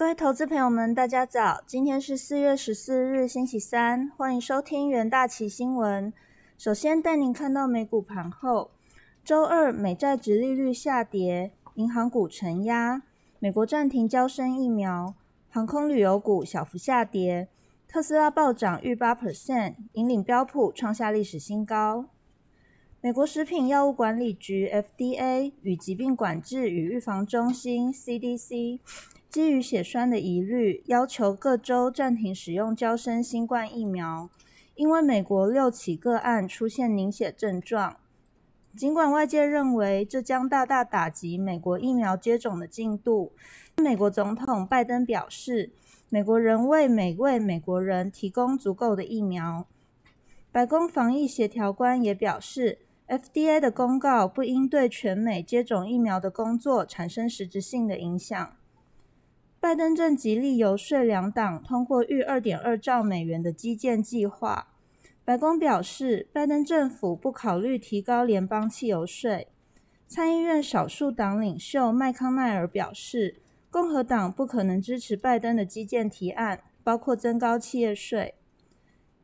各位投资朋友们，大家早！今天是四月十四日，星期三，欢迎收听元大旗新闻。首先带您看到美股盘后，周二美债值利率下跌，银行股承压，美国暂停交生疫苗，航空旅游股小幅下跌，特斯拉暴涨逾八 percent，引领标普创下历史新高。美国食品药物管理局 FDA 与疾病管制与预防中心 CDC。基于血栓的疑虑，要求各州暂停使用交生新冠疫苗，因为美国六起个案出现凝血症状。尽管外界认为这将大大打击美国疫苗接种的进度，美国总统拜登表示，美国仍为每位美国人提供足够的疫苗。白宫防疫协调官也表示，FDA 的公告不应对全美接种疫苗的工作产生实质性的影响。拜登正极力游说两党通过逾二点二兆美元的基建计划。白宫表示，拜登政府不考虑提高联邦汽油税。参议院少数党领袖麦康奈尔表示，共和党不可能支持拜登的基建提案，包括增高企业税。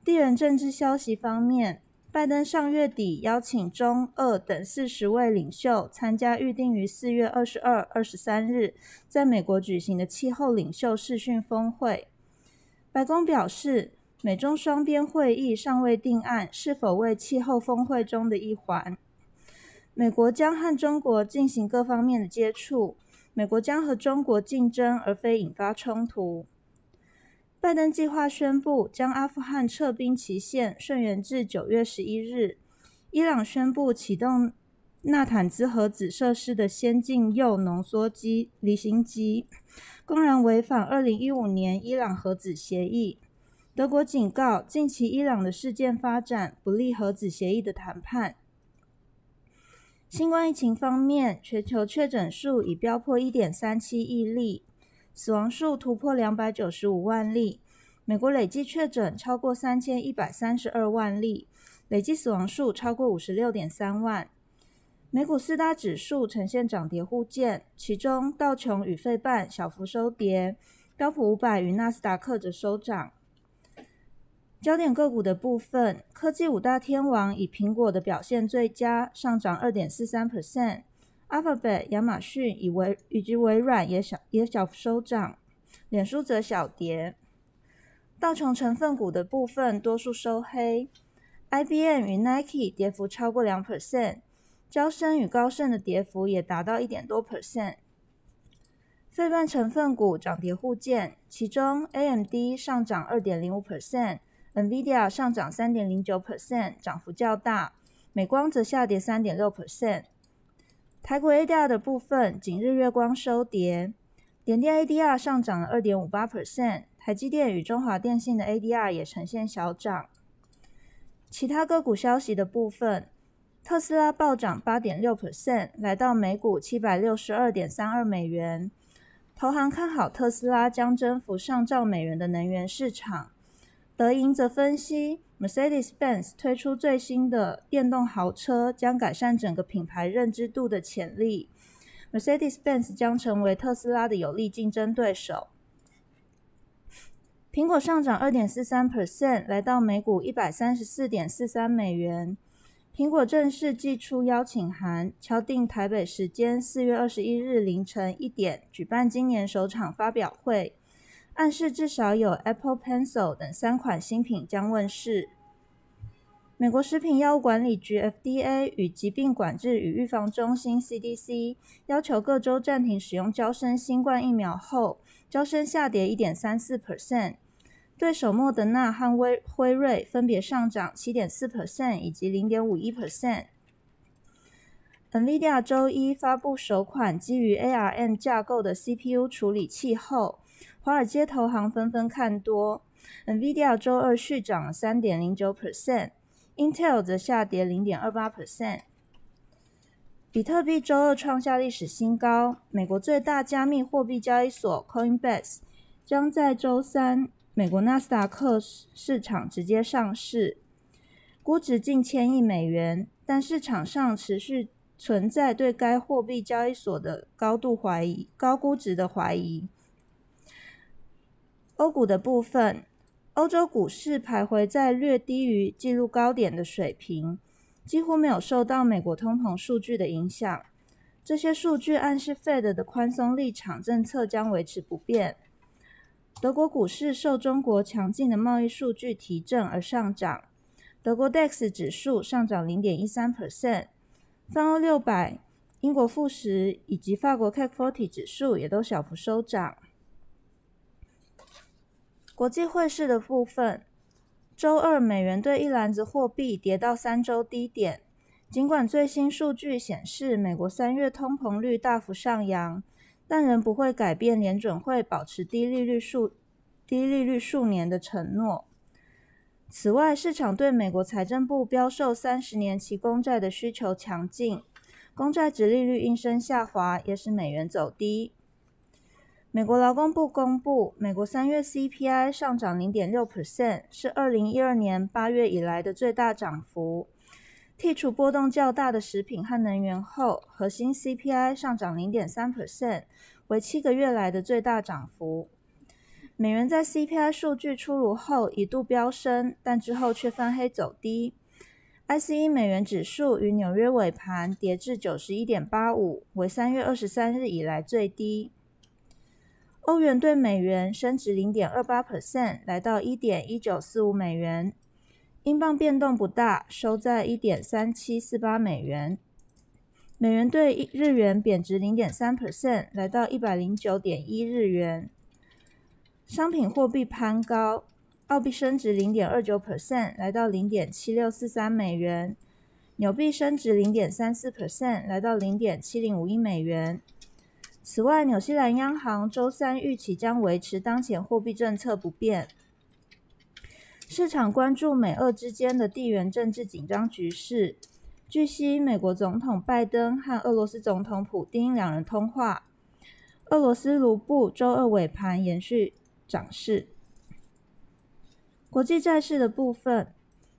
地缘政治消息方面。拜登上月底邀请中、俄等四十位领袖参加预定于四月二十二、二十三日在美国举行的气候领袖视讯峰会。白宫表示，美中双边会议尚未定案是否为气候峰会中的一环。美国将和中国进行各方面的接触，美国将和中国竞争而非引发冲突。拜登计划宣布将阿富汗撤兵期限顺延至九月十一日。伊朗宣布启动纳坦兹核子设施的先进铀浓缩机离心机，公然违反二零一五年伊朗核子协议。德国警告，近期伊朗的事件发展不利核子协议的谈判。新冠疫情方面，全球确诊数已飙破一点三七亿例。死亡数突破两百九十五万例，美国累计确诊超过三千一百三十二万例，累计死亡数超过五十六点三万。美股四大指数呈现涨跌互见，其中道琼与费半小幅收跌，标普五百与纳斯达克则收涨。焦点个股的部分，科技五大天王以苹果的表现最佳，上涨二点四三 percent。Alphabet、亚马逊以微以及微软也小也小幅收涨，脸书则小跌。道琼成分股的部分多数收黑，IBM 与 Nike 跌幅超过两 percent，交生与高盛的跌幅也达到一点多 percent。费半成分股涨跌互见，其中 AMD 上涨二点零五 percent，NVIDIA 上涨三点零九 percent，涨幅较大，美光则下跌三点六 percent。台股 ADR 的部分，景日月光收跌，联电 ADR 上涨了二点五八 percent，台积电与中华电信的 ADR 也呈现小涨。其他个股消息的部分，特斯拉暴涨八点六 percent，来到每股七百六十二点三二美元。投行看好特斯拉将征服上兆美元的能源市场。德银则分析。Mercedes-Benz 推出最新的电动豪车，将改善整个品牌认知度的潜力。Mercedes-Benz 将成为特斯拉的有力竞争对手。苹果上涨二点四三 percent，来到每股一百三十四点四三美元。苹果正式寄出邀请函，敲定台北时间四月二十一日凌晨一点举办今年首场发表会。暗示至少有 Apple Pencil 等三款新品将问世。美国食品药物管理局 FDA 与疾病管制与预防中心 CDC 要求各州暂停使用交生新冠疫苗后，交生下跌一点三四 percent，对手莫德纳和辉辉瑞分别上涨七点四 percent 以及零点五一 percent。NVIDIA 周一发布首款基于 ARM 架构的 CPU 处理器后。华尔街投行纷纷看多，NVIDIA 周二续涨三点零九 percent，Intel 则下跌零点二八 percent。比特币周二创下历史新高，美国最大加密货币交易所 Coinbase 将在周三美国纳斯达克市场直接上市，估值近千亿美元，但市场上持续存在对该货币交易所的高度怀疑、高估值的怀疑。欧股的部分，欧洲股市徘徊在略低于纪录高点的水平，几乎没有受到美国通膨数据的影响。这些数据暗示 Fed 的宽松立场政策将维持不变。德国股市受中国强劲的贸易数据提振而上涨，德国 DAX 指数上涨零点一三 percent，泛欧六百。英国富时以及法国 CAC 40指数也都小幅收涨。国际汇市的部分，周二美元对一篮子货币跌到三周低点。尽管最新数据显示美国三月通膨率大幅上扬，但仍不会改变联准会保持低利率数低利率数年的承诺。此外，市场对美国财政部标售三十年期公债的需求强劲。公债值利率应声下滑，也使美元走低。美国劳工部公布，美国三月 CPI 上涨零点六 percent，是二零一二年八月以来的最大涨幅。剔除波动较大的食品和能源后，核心 CPI 上涨零点三 percent，为七个月来的最大涨幅。美元在 CPI 数据出炉后一度飙升，但之后却翻黑走低。ICE 美元指数于纽约尾盘跌至九十一点八五，为三月二十三日以来最低。欧元对美元升值零点二八 percent，来到一点一九四五美元。英镑变动不大，收在一点三七四八美元。美元对日元贬值零点三 percent，来到一百零九点一日元。商品货币攀高。澳币升值零点二九 percent，来到零点七六四三美元；纽币升值零点三四 percent，来到零点七零五一美元。此外，纽西兰央行周三预期将维持当前货币政策不变。市场关注美俄之间的地缘政治紧张局势。据悉，美国总统拜登和俄罗斯总统普京两人通话。俄罗斯卢布周二尾盘延续涨势。国际债市的部分，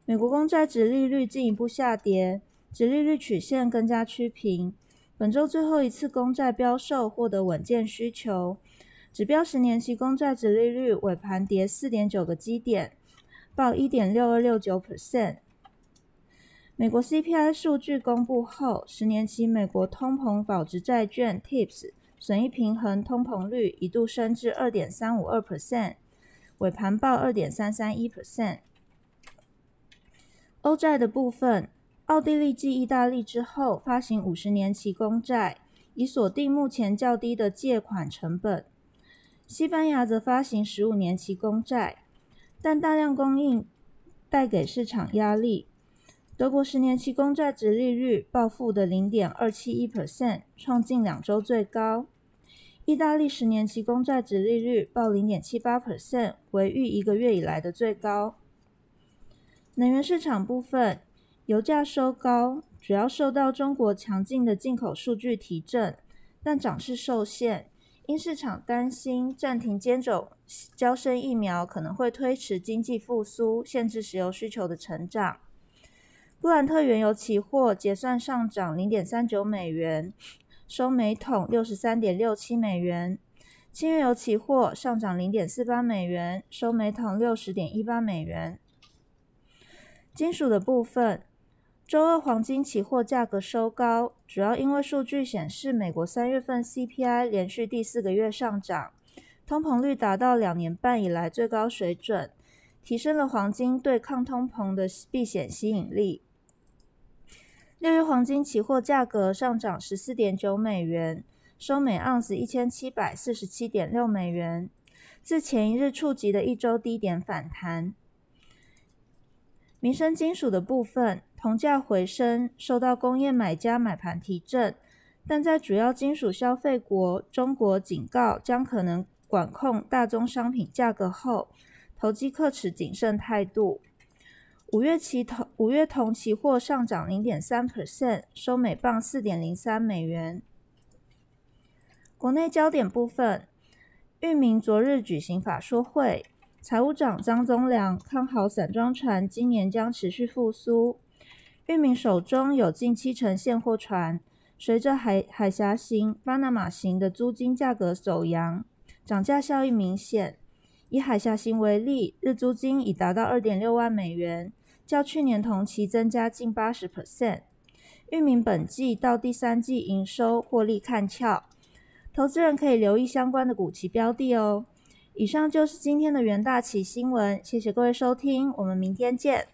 美国公债值利率进一步下跌，值利率曲线更加趋平。本周最后一次公债标售获得稳健需求，指标十年期公债值利率尾盘跌四点九个基点，报一点六二六九 percent。美国 CPI 数据公布后，十年期美国通膨保值债券 TIPS 损益平衡通膨率一度升至二点三五二 percent。尾盘报二点三三一 percent。欧债的部分，奥地利继意大利之后发行五十年期公债，以锁定目前较低的借款成本。西班牙则发行十五年期公债，但大量供应带给市场压力。德国十年期公债值利率报负的零点二七一 percent，创近两周最高。意大利十年期公债值利率报零点七八 percent，为逾一个月以来的最高。能源市场部分，油价收高，主要受到中国强劲的进口数据提振，但涨势受限，因市场担心暂停接种交生疫苗可能会推迟经济复苏，限制石油需求的成长。布兰特原油期货结算上涨零点三九美元。收每桶六十三点六七美元，轻原油期货上涨零点四八美元，收每桶六十点一八美元。金属的部分，周二黄金期货价格收高，主要因为数据显示美国三月份 CPI 连续第四个月上涨，通膨率达到两年半以来最高水准，提升了黄金对抗通膨的避险吸引力。六月黄金期货价格上涨十四点九美元，收每盎司一千七百四十七点六美元，自前一日触及的一周低点反弹。民生金属的部分，铜价回升，受到工业买家买盘提振，但在主要金属消费国中国警告将可能管控大宗商品价格后，投机客持谨慎态度。五月期铜五月铜期货上涨零点三 percent，收每磅四点零三美元。国内焦点部分，裕民昨日举行法说会，财务长张宗良看好散装船今年将持续复苏。裕民手中有近七成现货船，随着海海峡型、巴拿马型的租金价格走扬，涨价效应明显。以海峡型为例，日租金已达到二点六万美元，较去年同期增加近八十 percent。域名本季到第三季营收获利看俏，投资人可以留意相关的股期标的哦。以上就是今天的元大旗新闻，谢谢各位收听，我们明天见。